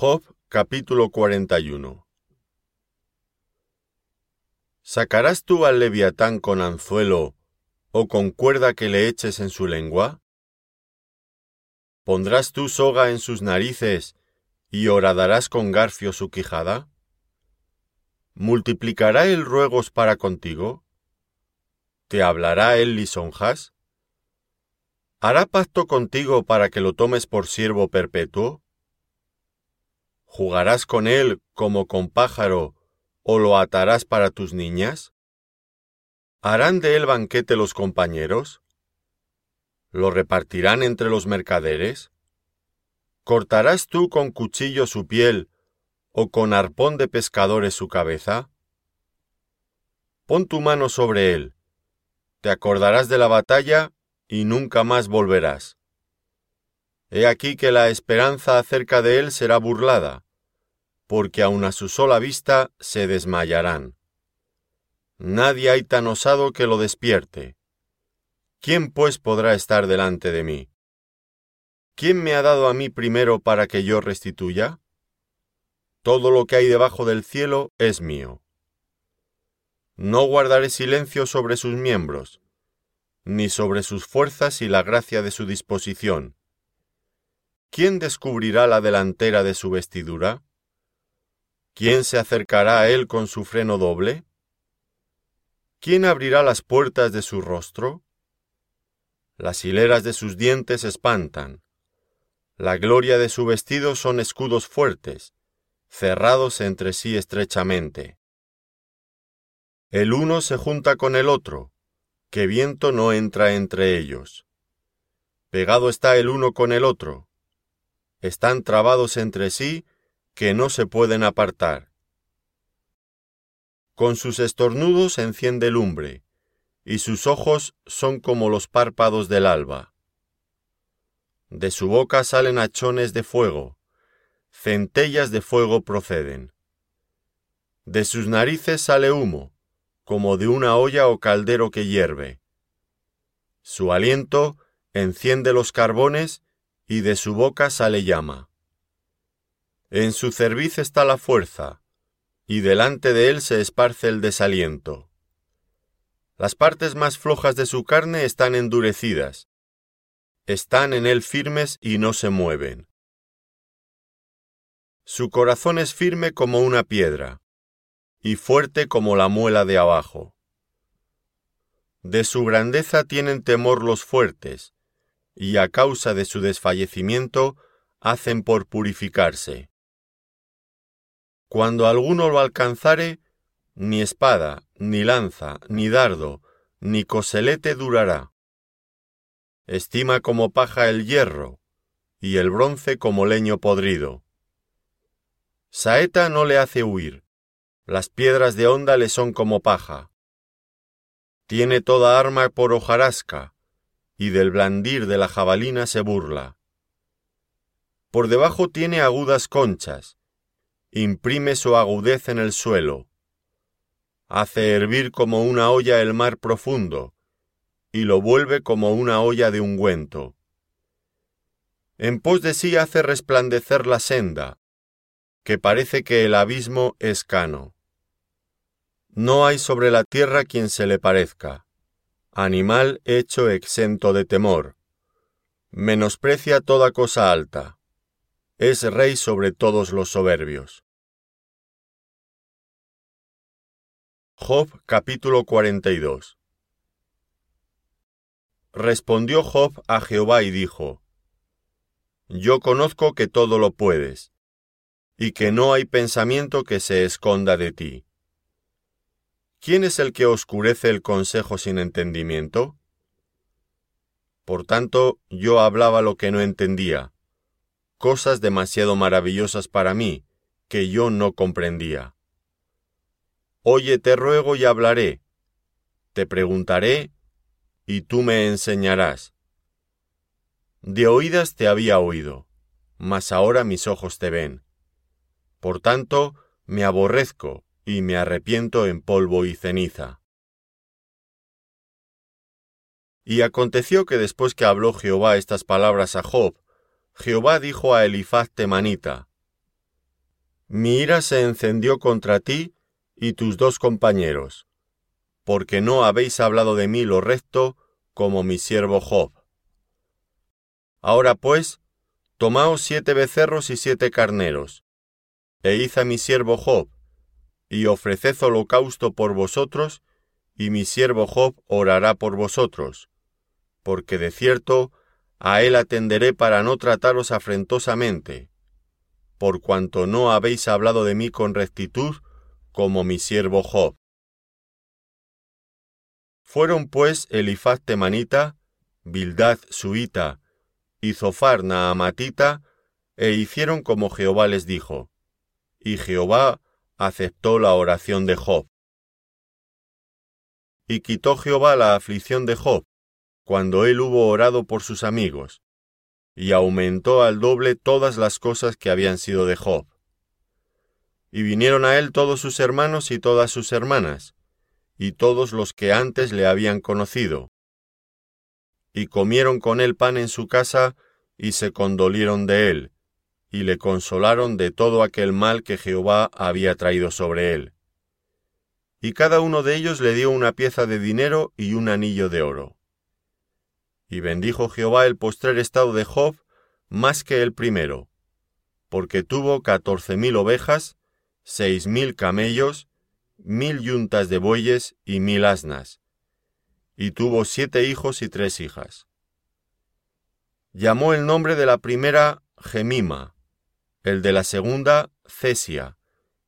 Job capítulo 41 ¿Sacarás tú al leviatán con anzuelo o con cuerda que le eches en su lengua? ¿Pondrás tú soga en sus narices y horadarás con garfio su quijada? ¿Multiplicará él ruegos para contigo? ¿Te hablará él lisonjas? ¿Hará pacto contigo para que lo tomes por siervo perpetuo? ¿Jugarás con él como con pájaro o lo atarás para tus niñas? ¿Harán de él banquete los compañeros? ¿Lo repartirán entre los mercaderes? ¿Cortarás tú con cuchillo su piel o con arpón de pescadores su cabeza? Pon tu mano sobre él, te acordarás de la batalla y nunca más volverás. He aquí que la esperanza acerca de él será burlada, porque aun a su sola vista se desmayarán. Nadie hay tan osado que lo despierte. ¿Quién pues podrá estar delante de mí? ¿Quién me ha dado a mí primero para que yo restituya? Todo lo que hay debajo del cielo es mío. No guardaré silencio sobre sus miembros, ni sobre sus fuerzas y la gracia de su disposición. ¿Quién descubrirá la delantera de su vestidura? ¿Quién se acercará a él con su freno doble? ¿Quién abrirá las puertas de su rostro? Las hileras de sus dientes espantan. La gloria de su vestido son escudos fuertes, cerrados entre sí estrechamente. El uno se junta con el otro, que viento no entra entre ellos. Pegado está el uno con el otro. Están trabados entre sí que no se pueden apartar. Con sus estornudos enciende lumbre, y sus ojos son como los párpados del alba. De su boca salen hachones de fuego, centellas de fuego proceden. De sus narices sale humo, como de una olla o caldero que hierve. Su aliento enciende los carbones y de su boca sale llama. En su cerviz está la fuerza, y delante de él se esparce el desaliento. Las partes más flojas de su carne están endurecidas, están en él firmes y no se mueven. Su corazón es firme como una piedra, y fuerte como la muela de abajo. De su grandeza tienen temor los fuertes, y a causa de su desfallecimiento hacen por purificarse. Cuando alguno lo alcanzare, ni espada, ni lanza, ni dardo, ni coselete durará. Estima como paja el hierro, y el bronce como leño podrido. Saeta no le hace huir, las piedras de onda le son como paja. Tiene toda arma por hojarasca, y del blandir de la jabalina se burla. Por debajo tiene agudas conchas, imprime su agudez en el suelo. Hace hervir como una olla el mar profundo, y lo vuelve como una olla de ungüento. En pos de sí hace resplandecer la senda, que parece que el abismo es cano. No hay sobre la tierra quien se le parezca, animal hecho exento de temor. Menosprecia toda cosa alta. Es rey sobre todos los soberbios. Job capítulo 42 Respondió Job a Jehová y dijo, Yo conozco que todo lo puedes, y que no hay pensamiento que se esconda de ti. ¿Quién es el que oscurece el consejo sin entendimiento? Por tanto, yo hablaba lo que no entendía, cosas demasiado maravillosas para mí, que yo no comprendía. Oye, te ruego y hablaré, te preguntaré, y tú me enseñarás. De oídas te había oído, mas ahora mis ojos te ven. Por tanto, me aborrezco, y me arrepiento en polvo y ceniza. Y aconteció que después que habló Jehová estas palabras a Job, Jehová dijo a Elifaz temanita, mi ira se encendió contra ti y tus dos compañeros, porque no habéis hablado de mí lo recto como mi siervo Job. Ahora pues, tomaos siete becerros y siete carneros, e id a mi siervo Job, y ofreced holocausto por vosotros, y mi siervo Job orará por vosotros, porque de cierto a él atenderé para no trataros afrentosamente, por cuanto no habéis hablado de mí con rectitud, como mi siervo Job. Fueron pues Elifaz temanita, Bildad suita y Zofar naamatita, e hicieron como Jehová les dijo. Y Jehová aceptó la oración de Job. Y quitó Jehová la aflicción de Job, cuando él hubo orado por sus amigos, y aumentó al doble todas las cosas que habían sido de Job. Y vinieron a él todos sus hermanos y todas sus hermanas, y todos los que antes le habían conocido. Y comieron con él pan en su casa, y se condolieron de él, y le consolaron de todo aquel mal que Jehová había traído sobre él. Y cada uno de ellos le dio una pieza de dinero y un anillo de oro. Y bendijo Jehová el postrer estado de Job más que el primero, porque tuvo catorce mil ovejas, seis mil camellos, mil yuntas de bueyes y mil asnas, y tuvo siete hijos y tres hijas. Llamó el nombre de la primera Gemima, el de la segunda Cesia,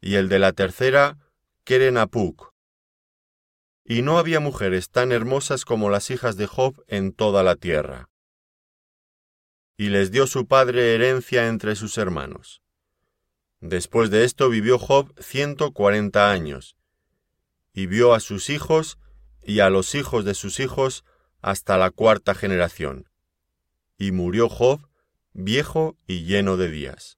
y el de la tercera Kerenapuk. Y no había mujeres tan hermosas como las hijas de Job en toda la tierra. Y les dio su padre herencia entre sus hermanos. Después de esto vivió Job ciento cuarenta años, y vio a sus hijos y a los hijos de sus hijos hasta la cuarta generación. Y murió Job viejo y lleno de días.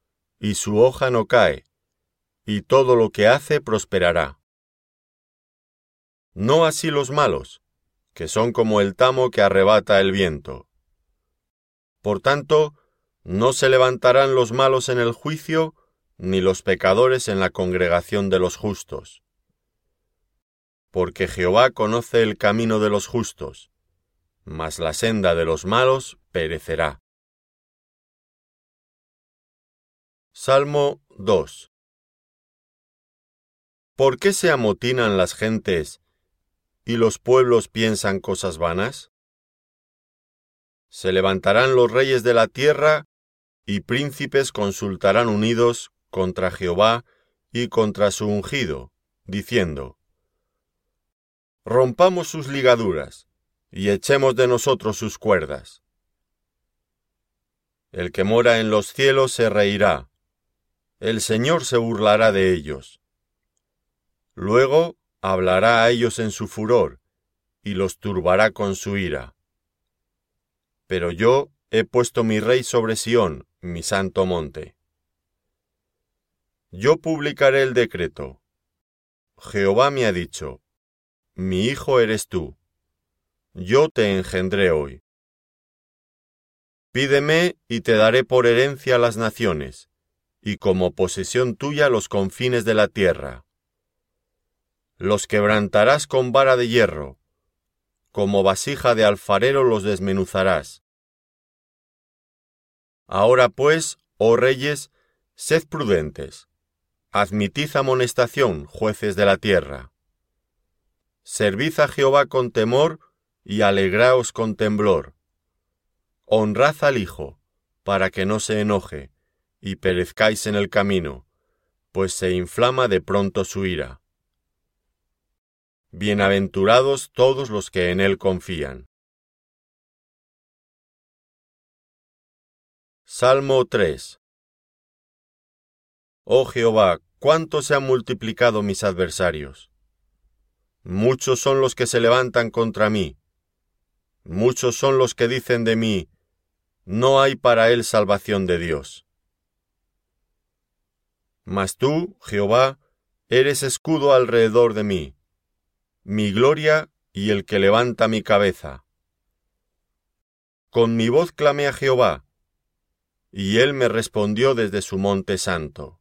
y su hoja no cae, y todo lo que hace prosperará. No así los malos, que son como el tamo que arrebata el viento. Por tanto, no se levantarán los malos en el juicio, ni los pecadores en la congregación de los justos. Porque Jehová conoce el camino de los justos, mas la senda de los malos perecerá. Salmo 2 ¿Por qué se amotinan las gentes y los pueblos piensan cosas vanas? Se levantarán los reyes de la tierra, y príncipes consultarán unidos contra Jehová y contra su ungido, diciendo, Rompamos sus ligaduras, y echemos de nosotros sus cuerdas. El que mora en los cielos se reirá, el Señor se burlará de ellos. Luego hablará a ellos en su furor, y los turbará con su ira pero yo he puesto mi rey sobre Sión, mi santo monte. Yo publicaré el decreto. Jehová me ha dicho, mi hijo eres tú. Yo te engendré hoy. Pídeme y te daré por herencia las naciones, y como posesión tuya los confines de la tierra. Los quebrantarás con vara de hierro, como vasija de alfarero los desmenuzarás. Ahora pues, oh reyes, sed prudentes, admitid amonestación, jueces de la tierra. Servid a Jehová con temor y alegraos con temblor. Honrad al Hijo, para que no se enoje, y perezcáis en el camino, pues se inflama de pronto su ira. Bienaventurados todos los que en Él confían. Salmo 3 Oh Jehová, cuánto se han multiplicado mis adversarios. Muchos son los que se levantan contra mí. Muchos son los que dicen de mí, no hay para él salvación de Dios. Mas tú, Jehová, eres escudo alrededor de mí, mi gloria y el que levanta mi cabeza. Con mi voz clamé a Jehová, y él me respondió desde su monte santo.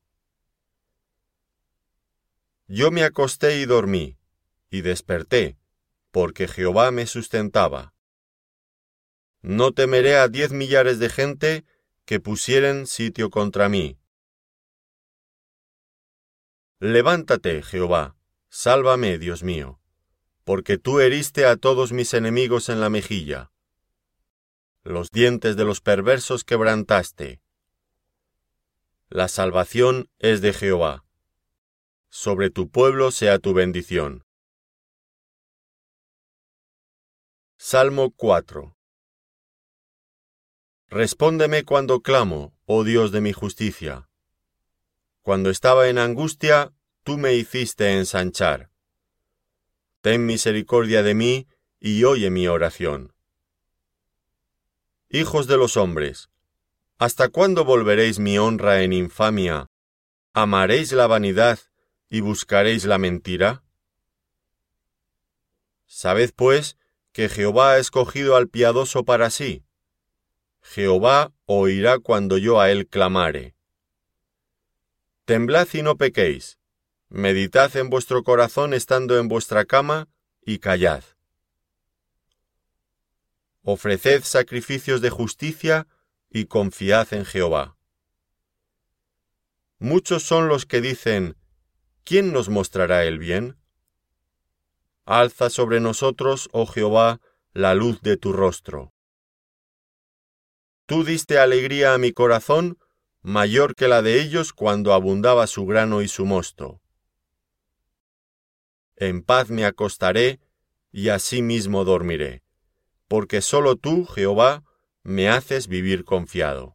Yo me acosté y dormí, y desperté, porque Jehová me sustentaba. No temeré a diez millares de gente que pusieren sitio contra mí. Levántate, Jehová, sálvame, Dios mío, porque tú heriste a todos mis enemigos en la mejilla. Los dientes de los perversos quebrantaste. La salvación es de Jehová. Sobre tu pueblo sea tu bendición. Salmo 4 Respóndeme cuando clamo, oh Dios de mi justicia. Cuando estaba en angustia, tú me hiciste ensanchar. Ten misericordia de mí y oye mi oración. Hijos de los hombres, ¿hasta cuándo volveréis mi honra en infamia? ¿Amaréis la vanidad y buscaréis la mentira? Sabed, pues, que Jehová ha escogido al piadoso para sí Jehová oirá cuando yo a él clamare. Temblad y no pequéis, meditad en vuestro corazón estando en vuestra cama, y callad. Ofreced sacrificios de justicia y confiad en Jehová. Muchos son los que dicen, ¿quién nos mostrará el bien? Alza sobre nosotros, oh Jehová, la luz de tu rostro. Tú diste alegría a mi corazón mayor que la de ellos cuando abundaba su grano y su mosto. En paz me acostaré y así mismo dormiré, porque solo tú, Jehová, me haces vivir confiado.